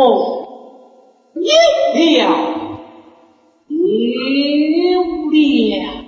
哦一了，一了。